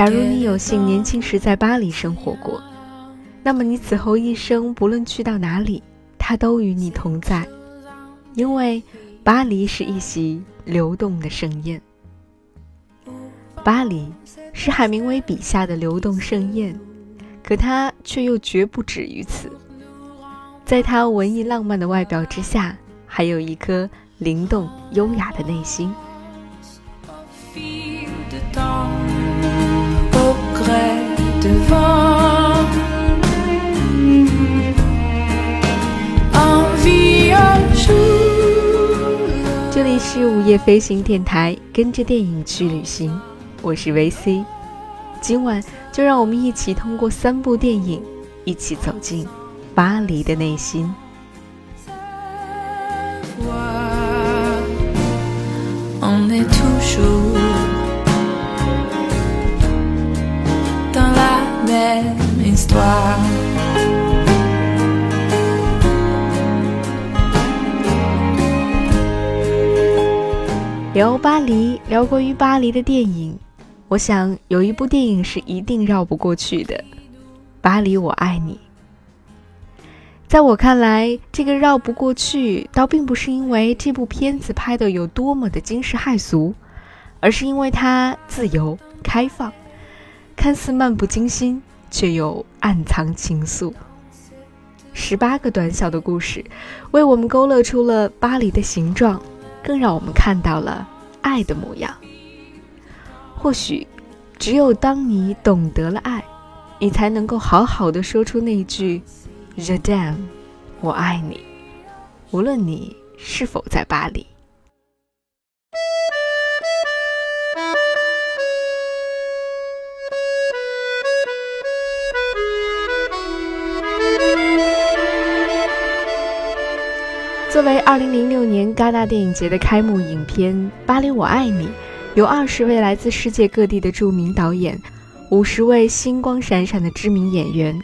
假如你有幸年轻时在巴黎生活过，那么你此后一生不论去到哪里，它都与你同在，因为巴黎是一席流动的盛宴。巴黎是海明威笔下的流动盛宴，可它却又绝不止于此。在他文艺浪漫的外表之下，还有一颗灵动优雅的内心。这里是午夜飞行电台，跟着电影去旅行。我是维 C，今晚就让我们一起通过三部电影，一起走进巴黎的内心。聊巴黎，聊关于巴黎的电影。我想有一部电影是一定绕不过去的，《巴黎我爱你》。在我看来，这个绕不过去，倒并不是因为这部片子拍的有多么的惊世骇俗，而是因为它自由开放，看似漫不经心，却又暗藏情愫。十八个短小的故事，为我们勾勒出了巴黎的形状，更让我们看到了爱的模样。或许，只有当你懂得了爱，你才能够好好的说出那句 “je t'aime”，我爱你。无论你是否在巴黎。作为二零零六年戛纳电影节的开幕影片《巴黎我爱你》。有二十位来自世界各地的著名导演，五十位星光闪闪的知名演员，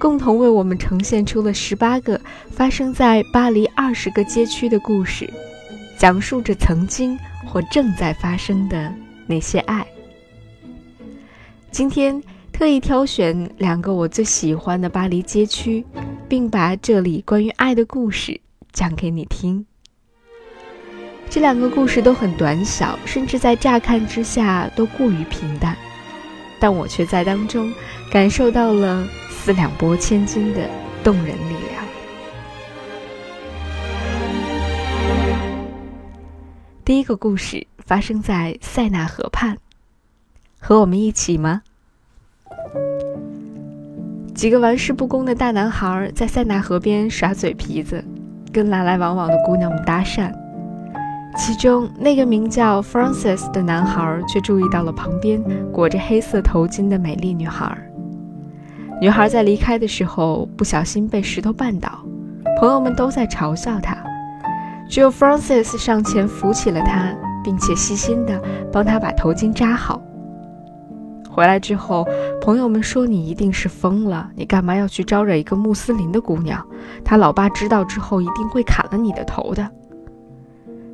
共同为我们呈现出了十八个发生在巴黎二十个街区的故事，讲述着曾经或正在发生的那些爱。今天特意挑选两个我最喜欢的巴黎街区，并把这里关于爱的故事讲给你听。这两个故事都很短小，甚至在乍看之下都过于平淡，但我却在当中感受到了四两拨千斤的动人力量。第一个故事发生在塞纳河畔，和我们一起吗？几个玩世不恭的大男孩在塞纳河边耍嘴皮子，跟来来往往的姑娘们搭讪。其中那个名叫 Francis 的男孩却注意到了旁边裹着黑色头巾的美丽女孩。女孩在离开的时候不小心被石头绊倒，朋友们都在嘲笑她，只有 Francis 上前扶起了她，并且细心地帮她把头巾扎好。回来之后，朋友们说：“你一定是疯了，你干嘛要去招惹一个穆斯林的姑娘？他老爸知道之后一定会砍了你的头的。”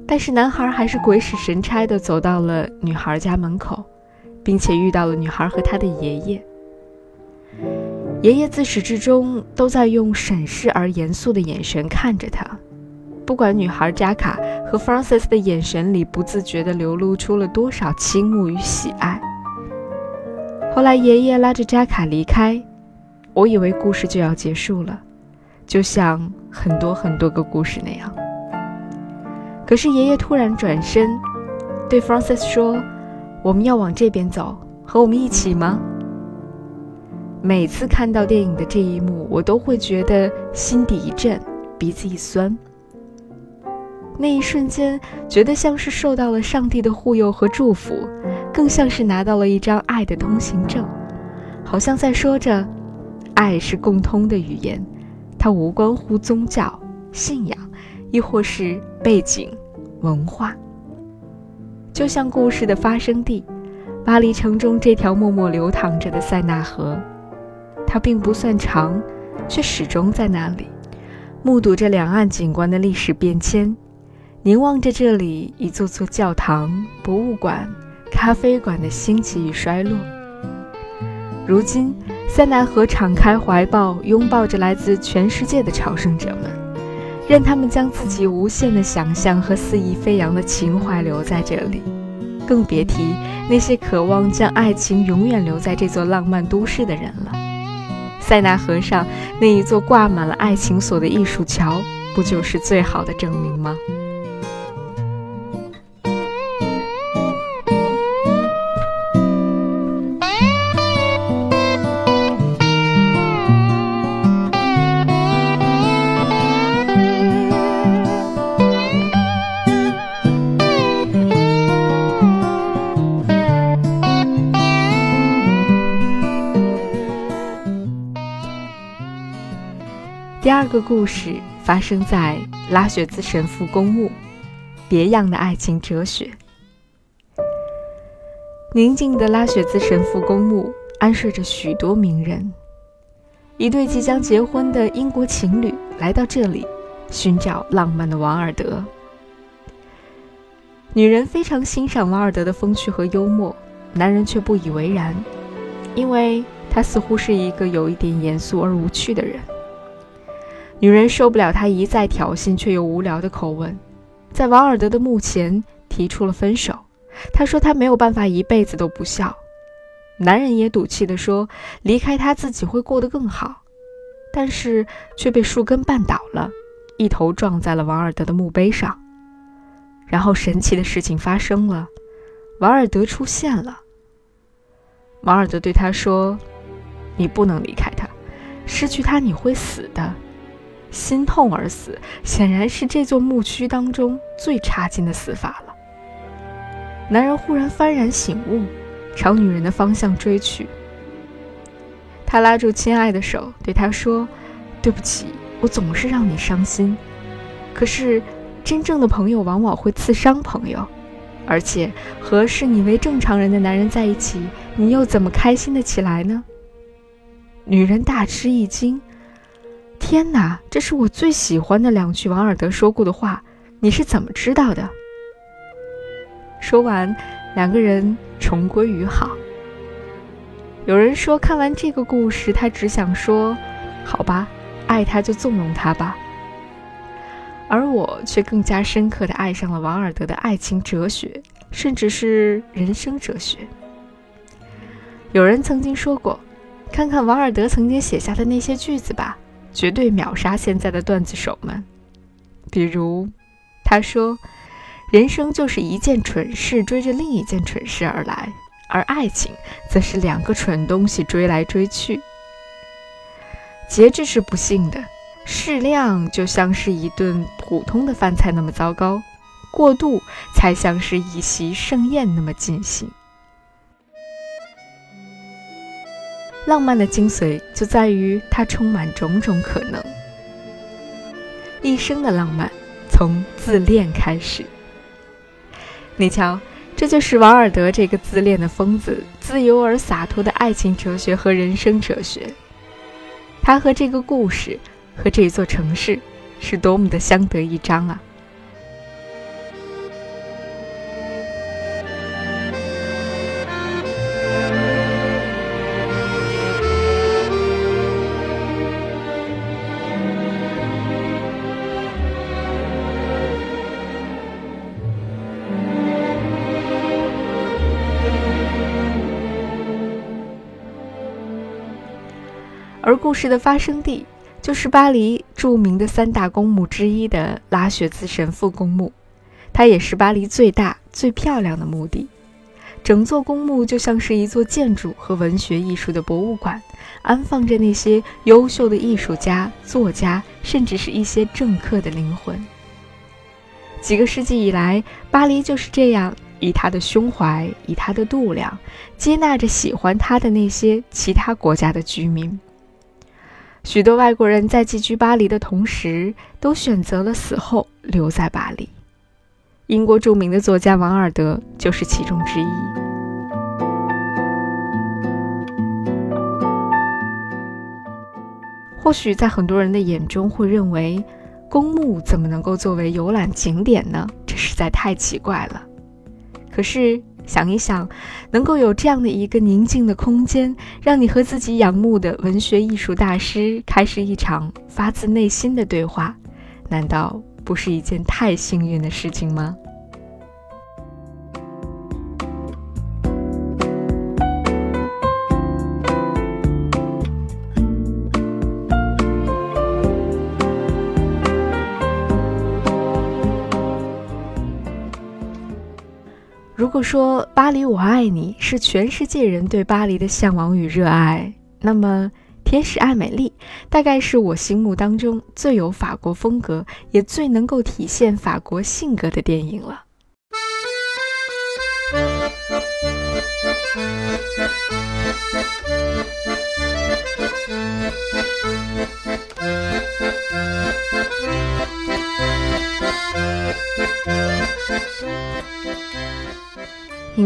但是男孩还是鬼使神差地走到了女孩家门口，并且遇到了女孩和他的爷爷。爷爷自始至终都在用审视而严肃的眼神看着他，不管女孩扎卡和 Francis 的眼神里不自觉地流露出了多少倾慕与喜爱。后来爷爷拉着扎卡离开，我以为故事就要结束了，就像很多很多个故事那样。可是爷爷突然转身，对 Francis 说：“我们要往这边走，和我们一起吗？”每次看到电影的这一幕，我都会觉得心底一震，鼻子一酸。那一瞬间，觉得像是受到了上帝的护佑和祝福，更像是拿到了一张爱的通行证，好像在说着：“爱是共通的语言，它无关乎宗教信仰。”亦或是背景、文化，就像故事的发生地——巴黎城中这条默默流淌着的塞纳河，它并不算长，却始终在那里，目睹着两岸景观的历史变迁，凝望着这里一座座教堂、博物馆、咖啡馆的兴起与衰落，如今，塞纳河敞开怀抱，拥抱着来自全世界的朝圣者们，任他们将自己无限的想象和肆意飞扬的情怀留在这里，更别提那些渴望将爱情永远留在这座浪漫都市的人了。塞纳河上那一座挂满了爱情锁的艺术桥，不就是最好的证明吗？第二个故事发生在拉雪兹神父公墓，别样的爱情哲学。宁静的拉雪兹神父公墓安睡着许多名人。一对即将结婚的英国情侣来到这里，寻找浪漫的王尔德。女人非常欣赏王尔德的风趣和幽默，男人却不以为然，因为他似乎是一个有一点严肃而无趣的人。女人受不了他一再挑衅却又无聊的口吻，在王尔德的墓前提出了分手。他说他没有办法一辈子都不笑。男人也赌气地说离开他自己会过得更好，但是却被树根绊倒了，一头撞在了王尔德的墓碑上。然后神奇的事情发生了，王尔德出现了。王尔德对他说：“你不能离开他，失去他你会死的。”心痛而死，显然是这座墓区当中最差劲的死法了。男人忽然幡然醒悟，朝女人的方向追去。他拉住亲爱的手，对她说：“对不起，我总是让你伤心。可是，真正的朋友往往会刺伤朋友，而且和视你为正常人的男人在一起，你又怎么开心的起来呢？”女人大吃一惊。天哪，这是我最喜欢的两句王尔德说过的话，你是怎么知道的？说完，两个人重归于好。有人说，看完这个故事，他只想说：“好吧，爱他就纵容他吧。”而我却更加深刻的爱上了王尔德的爱情哲学，甚至是人生哲学。有人曾经说过：“看看王尔德曾经写下的那些句子吧。”绝对秒杀现在的段子手们。比如，他说：“人生就是一件蠢事追着另一件蠢事而来，而爱情则是两个蠢东西追来追去。节制是不幸的，适量就像是一顿普通的饭菜那么糟糕，过度才像是一席盛宴那么尽兴。”浪漫的精髓就在于它充满种种可能。一生的浪漫从自恋开始。你瞧，这就是王尔德这个自恋的疯子自由而洒脱的爱情哲学和人生哲学。他和这个故事，和这座城市，是多么的相得益彰啊！而故事的发生地就是巴黎著名的三大公墓之一的拉雪兹神父公墓，它也是巴黎最大、最漂亮的墓地。整座公墓就像是一座建筑和文学艺术的博物馆，安放着那些优秀的艺术家、作家，甚至是一些政客的灵魂。几个世纪以来，巴黎就是这样，以他的胸怀，以他的度量，接纳着喜欢他的那些其他国家的居民。许多外国人在寄居巴黎的同时，都选择了死后留在巴黎。英国著名的作家王尔德就是其中之一。或许在很多人的眼中会认为，公墓怎么能够作为游览景点呢？这实在太奇怪了。可是想一想，能够有这样的一个宁静的空间，让你和自己仰慕的文学艺术大师开始一场发自内心的对话，难道不是一件太幸运的事情吗？果说《巴黎我爱你》是全世界人对巴黎的向往与热爱，那么《天使爱美丽》大概是我心目当中最有法国风格，也最能够体现法国性格的电影了。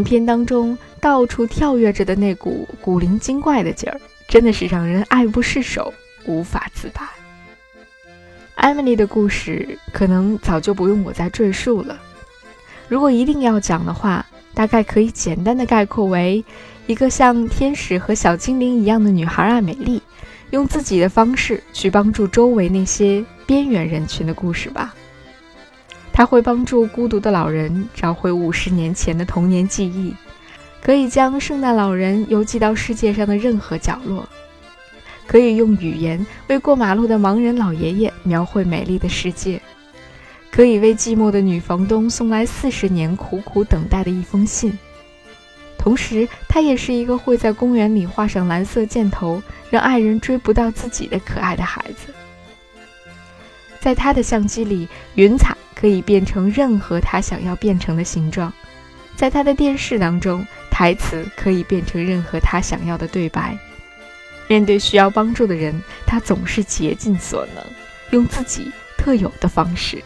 影片当中到处跳跃着的那股古灵精怪的劲儿，真的是让人爱不释手，无法自拔。艾米丽的故事可能早就不用我再赘述了。如果一定要讲的话，大概可以简单的概括为一个像天使和小精灵一样的女孩艾美丽，用自己的方式去帮助周围那些边缘人群的故事吧。他会帮助孤独的老人找回五十年前的童年记忆，可以将圣诞老人邮寄到世界上的任何角落，可以用语言为过马路的盲人老爷爷描绘美丽的世界，可以为寂寞的女房东送来四十年苦苦等待的一封信。同时，他也是一个会在公园里画上蓝色箭头，让爱人追不到自己的可爱的孩子。在他的相机里，云彩。可以变成任何他想要变成的形状，在他的电视当中，台词可以变成任何他想要的对白。面对需要帮助的人，他总是竭尽所能，用自己特有的方式。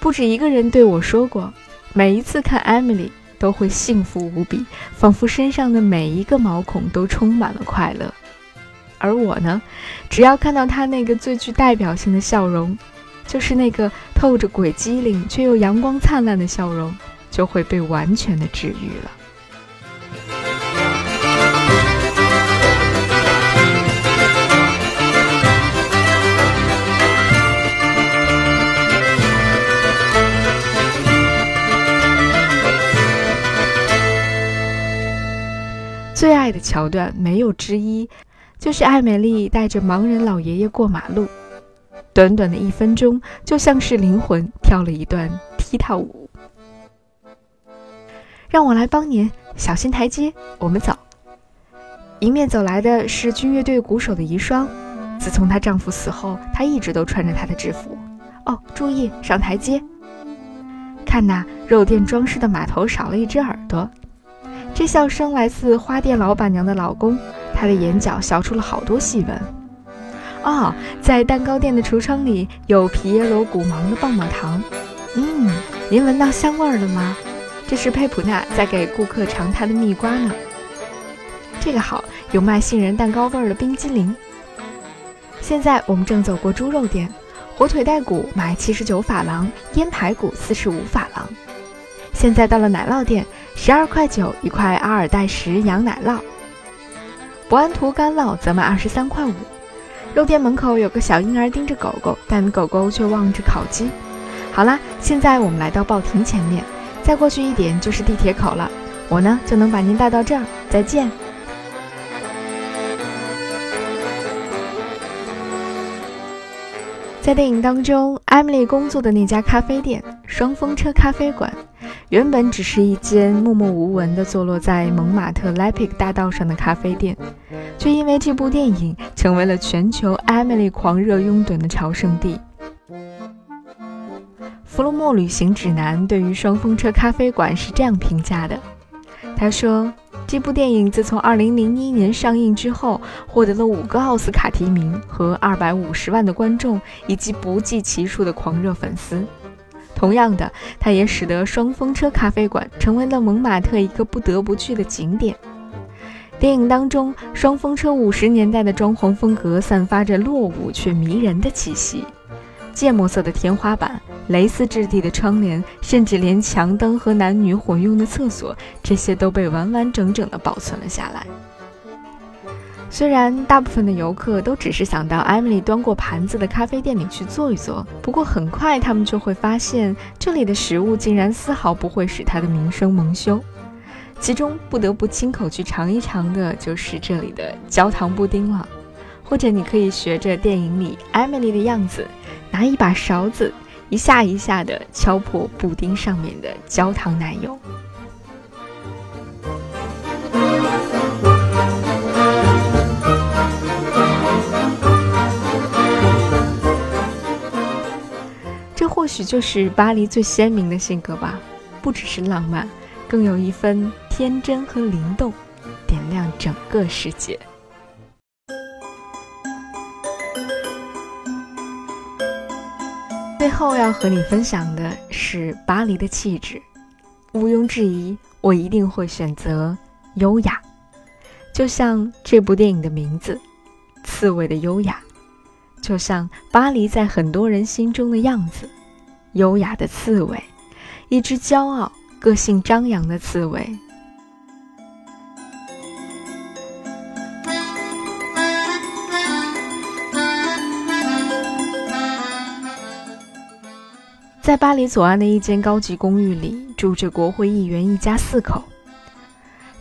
不止一个人对我说过，每一次看 Emily 都会幸福无比，仿佛身上的每一个毛孔都充满了快乐。而我呢，只要看到他那个最具代表性的笑容，就是那个透着鬼机灵却又阳光灿烂的笑容，就会被完全的治愈了。最爱的桥段没有之一。就是艾美丽带着盲人老爷爷过马路，短短的一分钟，就像是灵魂跳了一段踢踏舞。让我来帮您，小心台阶，我们走。迎面走来的是军乐队鼓手的遗孀，自从她丈夫死后，她一直都穿着她的制服。哦，注意上台阶。看呐，肉店装饰的码头少了一只耳朵。这笑声来自花店老板娘的老公。他的眼角笑出了好多细纹。哦，在蛋糕店的橱窗里有皮耶罗古芒的棒棒糖。嗯，您闻到香味了吗？这是佩普纳在给顾客尝他的蜜瓜呢。这个好，有卖杏仁蛋糕味的冰激凌。现在我们正走过猪肉店，火腿带骨买七十九法郎，腌排骨四十五法郎。现在到了奶酪店，十二块九一块阿尔代什羊奶酪。博安图干酪则卖二十三块五。肉店门口有个小婴儿盯着狗狗，但狗狗却望着烤鸡。好啦，现在我们来到报亭前面，再过去一点就是地铁口了。我呢就能把您带到这儿。再见。在电影当中，艾米丽工作的那家咖啡店——双风车咖啡馆。原本只是一间默默无闻的坐落在蒙马特莱皮克大道上的咖啡店，却因为这部电影成为了全球艾米丽狂热拥趸的朝圣地。弗洛莫旅行指南对于双风车咖啡馆是这样评价的：他说，这部电影自从2001年上映之后，获得了五个奥斯卡提名和250万的观众以及不计其数的狂热粉丝。同样的，它也使得双风车咖啡馆成为了蒙马特一个不得不去的景点。电影当中，双风车五十年代的装潢风格散发着落伍却迷人的气息，芥末色的天花板、蕾丝质地的窗帘，甚至连墙灯和男女混用的厕所，这些都被完完整整地保存了下来。虽然大部分的游客都只是想到艾米丽端过盘子的咖啡店里去坐一坐，不过很快他们就会发现，这里的食物竟然丝毫不会使他的名声蒙羞。其中不得不亲口去尝一尝的就是这里的焦糖布丁了。或者你可以学着电影里艾米丽的样子，拿一把勺子，一下一下地敲破布丁上面的焦糖奶油。这或许就是巴黎最鲜明的性格吧，不只是浪漫，更有一分天真和灵动，点亮整个世界。最后要和你分享的是巴黎的气质，毋庸置疑，我一定会选择优雅，就像这部电影的名字《刺猬的优雅》，就像巴黎在很多人心中的样子，优雅的刺猬，一只骄傲、个性张扬的刺猬。在巴黎左岸的一间高级公寓里，住着国会议员一家四口。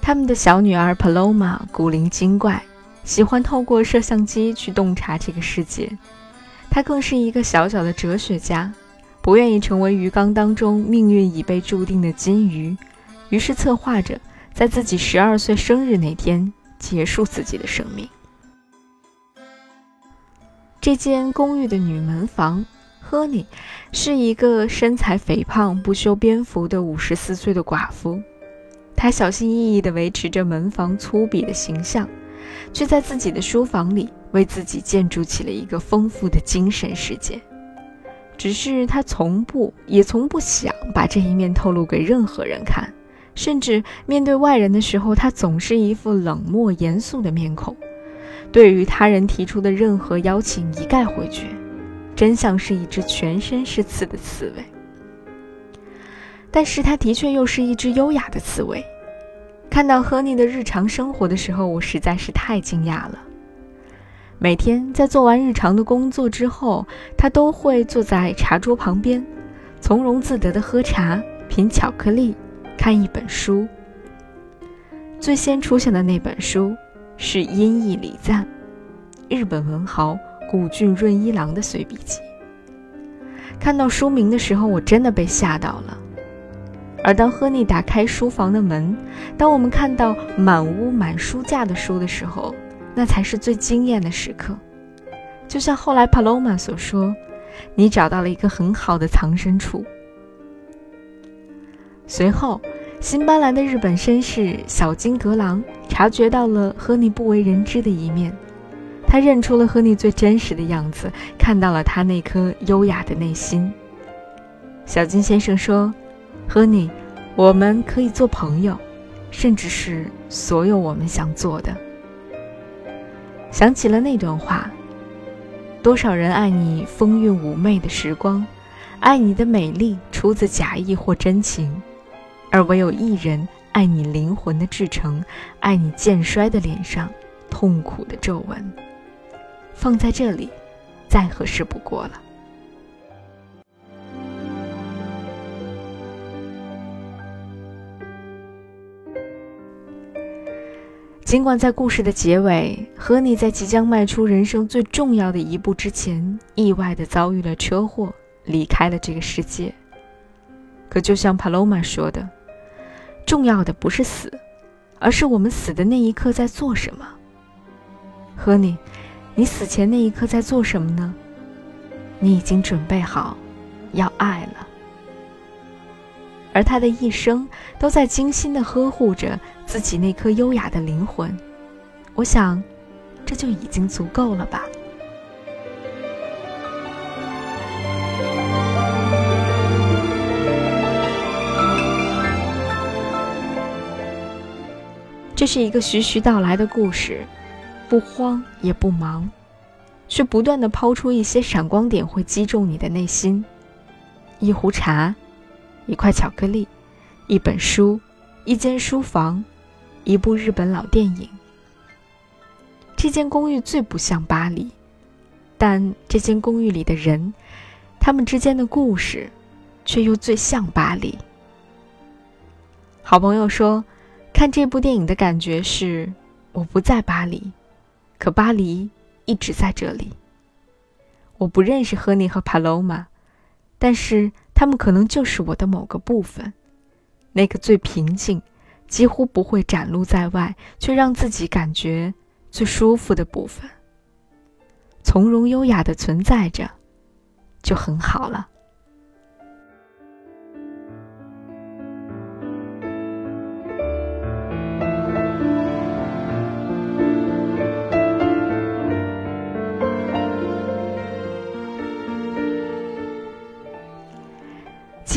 他们的小女儿 Paloma 古灵精怪，喜欢透过摄像机去洞察这个世界。她更是一个小小的哲学家，不愿意成为鱼缸当中命运已被注定的金鱼，于是策划着在自己十二岁生日那天结束自己的生命。这间公寓的女门房。赫尼是一个身材肥胖、不修边幅的五十四岁的寡妇，她小心翼翼地维持着门房粗鄙的形象，却在自己的书房里为自己建筑起了一个丰富的精神世界。只是她从不也从不想把这一面透露给任何人看，甚至面对外人的时候，她总是一副冷漠严肃的面孔，对于他人提出的任何邀请一概回绝。真像是一只全身是刺的刺猬，但是它的确又是一只优雅的刺猬。看到赫尼的日常生活的时候，我实在是太惊讶了。每天在做完日常的工作之后，他都会坐在茶桌旁边，从容自得地喝茶、品巧克力、看一本书。最先出现的那本书是《音译礼赞》，日本文豪。古俊润一郎的随笔集。看到书名的时候，我真的被吓到了。而当赫尼打开书房的门，当我们看到满屋满书架的书的时候，那才是最惊艳的时刻。就像后来帕罗玛所说：“你找到了一个很好的藏身处。”随后，新搬来的日本绅士小金阁郎察觉到了赫尼不为人知的一面。他认出了赫尼最真实的样子，看到了他那颗优雅的内心。小金先生说：“赫尼，我们可以做朋友，甚至是所有我们想做的。”想起了那段话：“多少人爱你风韵妩媚的时光，爱你的美丽出自假意或真情，而唯有一人爱你灵魂的至诚，爱你渐衰的脸上痛苦的皱纹。”放在这里，再合适不过了。尽管在故事的结尾，和你在即将迈出人生最重要的一步之前，意外的遭遇了车祸，离开了这个世界。可就像帕罗玛说的，重要的不是死，而是我们死的那一刻在做什么。和你。你死前那一刻在做什么呢？你已经准备好要爱了，而他的一生都在精心的呵护着自己那颗优雅的灵魂。我想，这就已经足够了吧。这是一个徐徐道来的故事。不慌也不忙，却不断的抛出一些闪光点，会击中你的内心。一壶茶，一块巧克力，一本书，一间书房，一部日本老电影。这间公寓最不像巴黎，但这间公寓里的人，他们之间的故事，却又最像巴黎。好朋友说，看这部电影的感觉是，我不在巴黎，可巴黎一直在这里。我不认识赫尼和帕罗玛。但是，他们可能就是我的某个部分，那个最平静、几乎不会展露在外，却让自己感觉最舒服的部分。从容优雅的存在着，就很好了。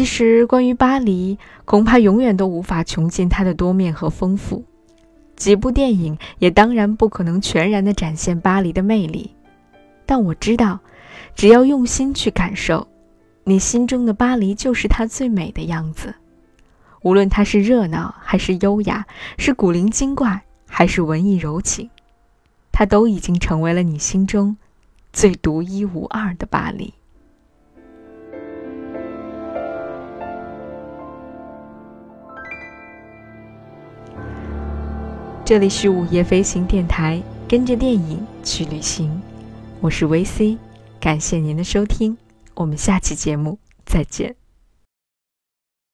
其实，关于巴黎，恐怕永远都无法穷尽它的多面和丰富。几部电影也当然不可能全然的展现巴黎的魅力。但我知道，只要用心去感受，你心中的巴黎就是它最美的样子。无论它是热闹还是优雅，是古灵精怪还是文艺柔情，它都已经成为了你心中最独一无二的巴黎。这里是午夜飞行电台，跟着电影去旅行。我是维 C，感谢您的收听，我们下期节目再见。